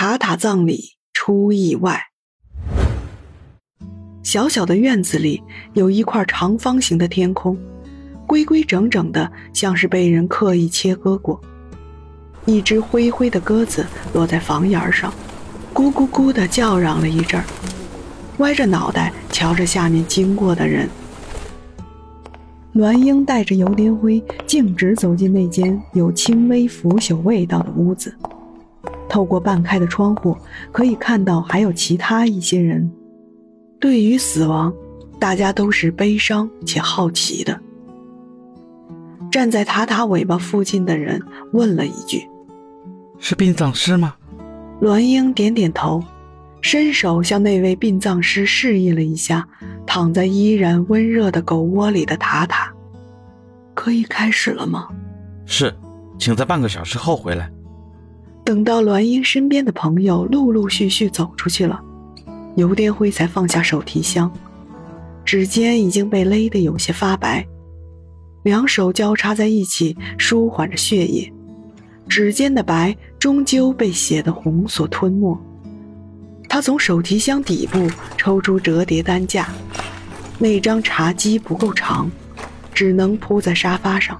塔塔葬礼出意外。小小的院子里有一块长方形的天空，规规整整的，像是被人刻意切割过。一只灰灰的鸽子落在房檐上，咕咕咕的叫嚷了一阵儿，歪着脑袋瞧着下面经过的人。栾英带着游连辉径直走进那间有轻微腐朽味道的屋子，透过半开的窗户，可以看到还有其他一些人。对于死亡，大家都是悲伤且好奇的。站在塔塔尾巴附近的人问了一句：“是殡葬师吗？”栾英点点头，伸手向那位殡葬师示意了一下。躺在依然温热的狗窝里的塔塔，可以开始了吗？是，请在半个小时后回来。等到栾英身边的朋友陆陆续续走出去了，尤颠辉才放下手提箱，指尖已经被勒得有些发白，两手交叉在一起舒缓着血液，指尖的白终究被血的红所吞没。他从手提箱底部抽出折叠担架，那张茶几不够长，只能铺在沙发上。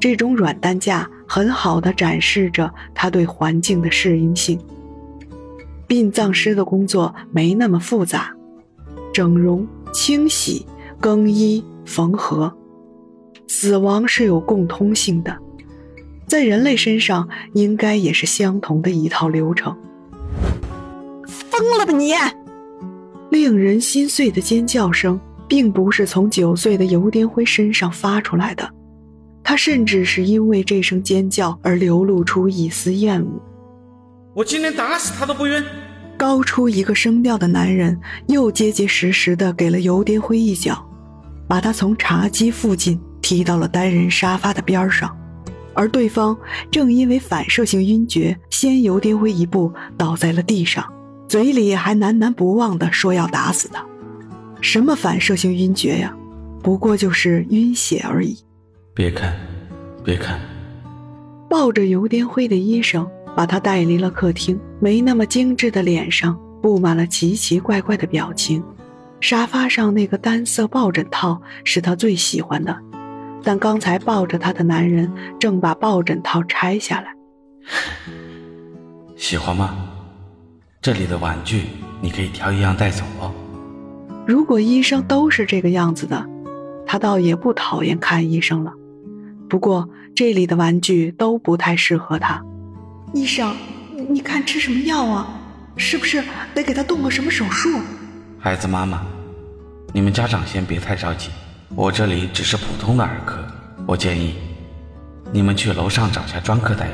这种软担架很好的展示着他对环境的适应性。殡葬师的工作没那么复杂，整容、清洗、更衣、缝合，死亡是有共通性的，在人类身上应该也是相同的一套流程。疯了吧你！令人心碎的尖叫声，并不是从九岁的尤颠辉身上发出来的，他甚至是因为这声尖叫而流露出一丝厌恶。我今天打死他都不冤！高出一个声调的男人又结结实实的给了尤蝶辉一脚，把他从茶几附近踢到了单人沙发的边上，而对方正因为反射性晕厥，先尤颠辉一步倒在了地上。嘴里还喃喃不忘地说要打死他，什么反射性晕厥呀？不过就是晕血而已。别看，别看。抱着尤颠辉的医生把他带离了客厅，没那么精致的脸上布满了奇奇怪怪的表情。沙发上那个单色抱枕套是他最喜欢的，但刚才抱着他的男人正把抱枕套拆下来。喜欢吗？这里的玩具你可以挑一样带走哦。如果医生都是这个样子的，他倒也不讨厌看医生了。不过这里的玩具都不太适合他。医生，你看吃什么药啊？是不是得给他动个什么手术？孩子妈妈，你们家长先别太着急，我这里只是普通的儿科。我建议你们去楼上找下专科大夫，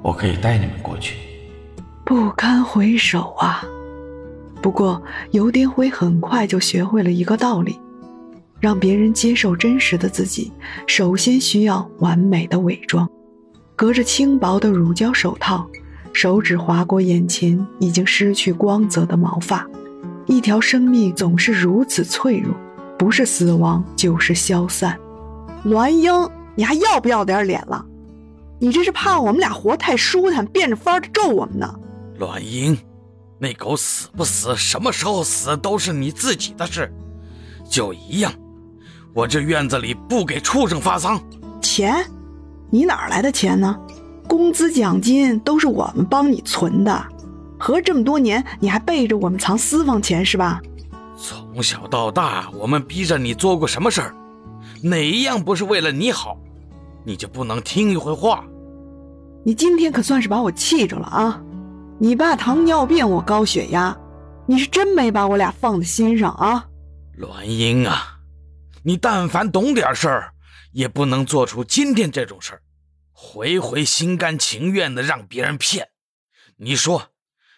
我可以带你们过去。不堪回首啊！不过尤颠辉很快就学会了一个道理：让别人接受真实的自己，首先需要完美的伪装。隔着轻薄的乳胶手套，手指划过眼前已经失去光泽的毛发。一条生命总是如此脆弱，不是死亡就是消散。栾英，你还要不要点脸了？你这是怕我们俩活太舒坦，变着法儿的咒我们呢？栾英，那狗死不死，什么时候死都是你自己的事，就一样。我这院子里不给畜生发丧。钱？你哪来的钱呢？工资奖金都是我们帮你存的，合这么多年，你还背着我们藏私房钱是吧？从小到大，我们逼着你做过什么事儿？哪一样不是为了你好？你就不能听一回话？你今天可算是把我气着了啊！你爸糖尿病，我高血压，你是真没把我俩放在心上啊，栾英啊，你但凡懂点事儿，也不能做出今天这种事儿，回回心甘情愿的让别人骗，你说，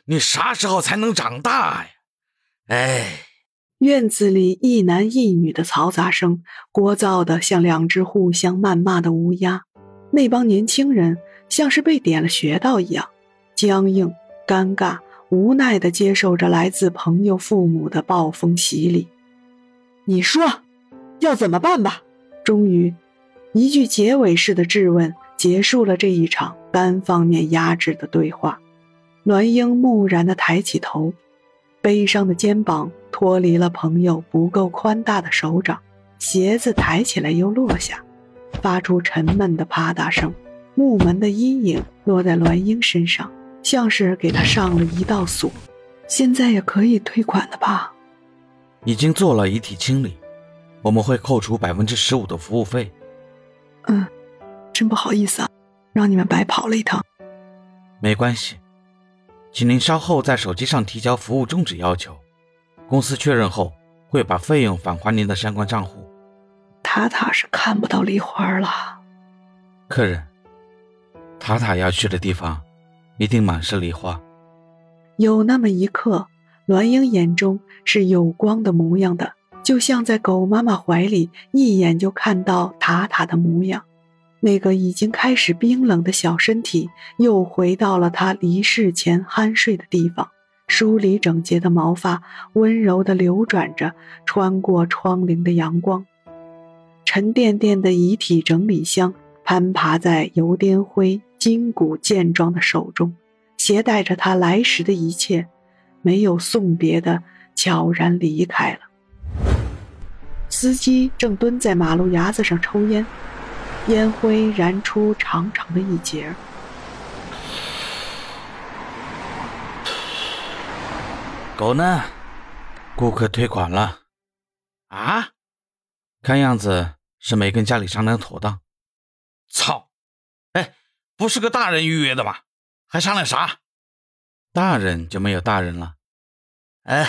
你啥时候才能长大呀？哎。院子里一男一女的嘈杂声，聒噪的像两只互相谩骂的乌鸦。那帮年轻人像是被点了穴道一样，僵硬、尴尬、无奈的接受着来自朋友、父母的暴风洗礼。你说，要怎么办吧？终于，一句结尾式的质问结束了这一场单方面压制的对话。栾英木然地抬起头。悲伤的肩膀脱离了朋友不够宽大的手掌，鞋子抬起来又落下，发出沉闷的啪嗒声。木门的阴影落在栾英身上，像是给他上了一道锁。现在也可以退款了吧？已经做了遗体清理，我们会扣除百分之十五的服务费。嗯，真不好意思啊，让你们白跑了一趟。没关系。请您稍后在手机上提交服务终止要求，公司确认后会把费用返还您的相关账户。塔塔是看不到梨花了。客人，塔塔要去的地方一定满是梨花。有那么一刻，栾英眼中是有光的模样的，就像在狗妈妈怀里一眼就看到塔塔的模样。那个已经开始冰冷的小身体又回到了他离世前酣睡的地方，梳理整洁的毛发温柔地流转着，穿过窗棂的阳光。沉甸甸的遗体整理箱攀爬在油颠灰筋骨健壮的手中，携带着他来时的一切，没有送别的，悄然离开了。司机正蹲在马路牙子上抽烟。烟灰燃出长长的一截。狗呢？顾客退款了。啊？看样子是没跟家里商量妥当。操！哎，不是个大人预约的吗？还商量啥？大人就没有大人了。呃，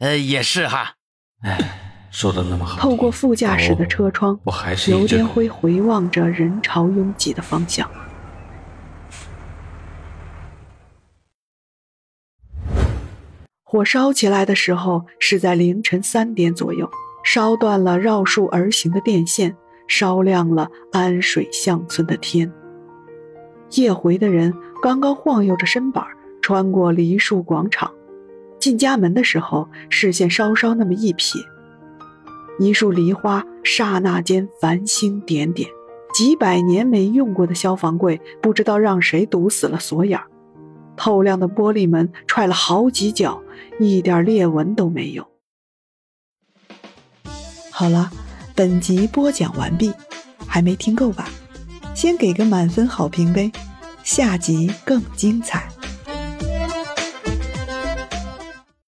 呃，也是哈。哎。说的那么好。透过副驾驶的车窗，我还是刘天辉回望着人潮拥挤的方向。火烧起来的时候是在凌晨三点左右，烧断了绕树而行的电线，烧亮了安水乡村的天。夜回的人刚刚晃悠着身板穿过梨树广场，进家门的时候，视线稍稍那么一瞥。一束梨花刹那间繁星点点，几百年没用过的消防柜不知道让谁堵死了锁眼儿透亮的玻璃门踹了好几脚，一点裂纹都没有。好了，本集播讲完毕，还没听够吧？先给个满分好评呗，下集更精彩。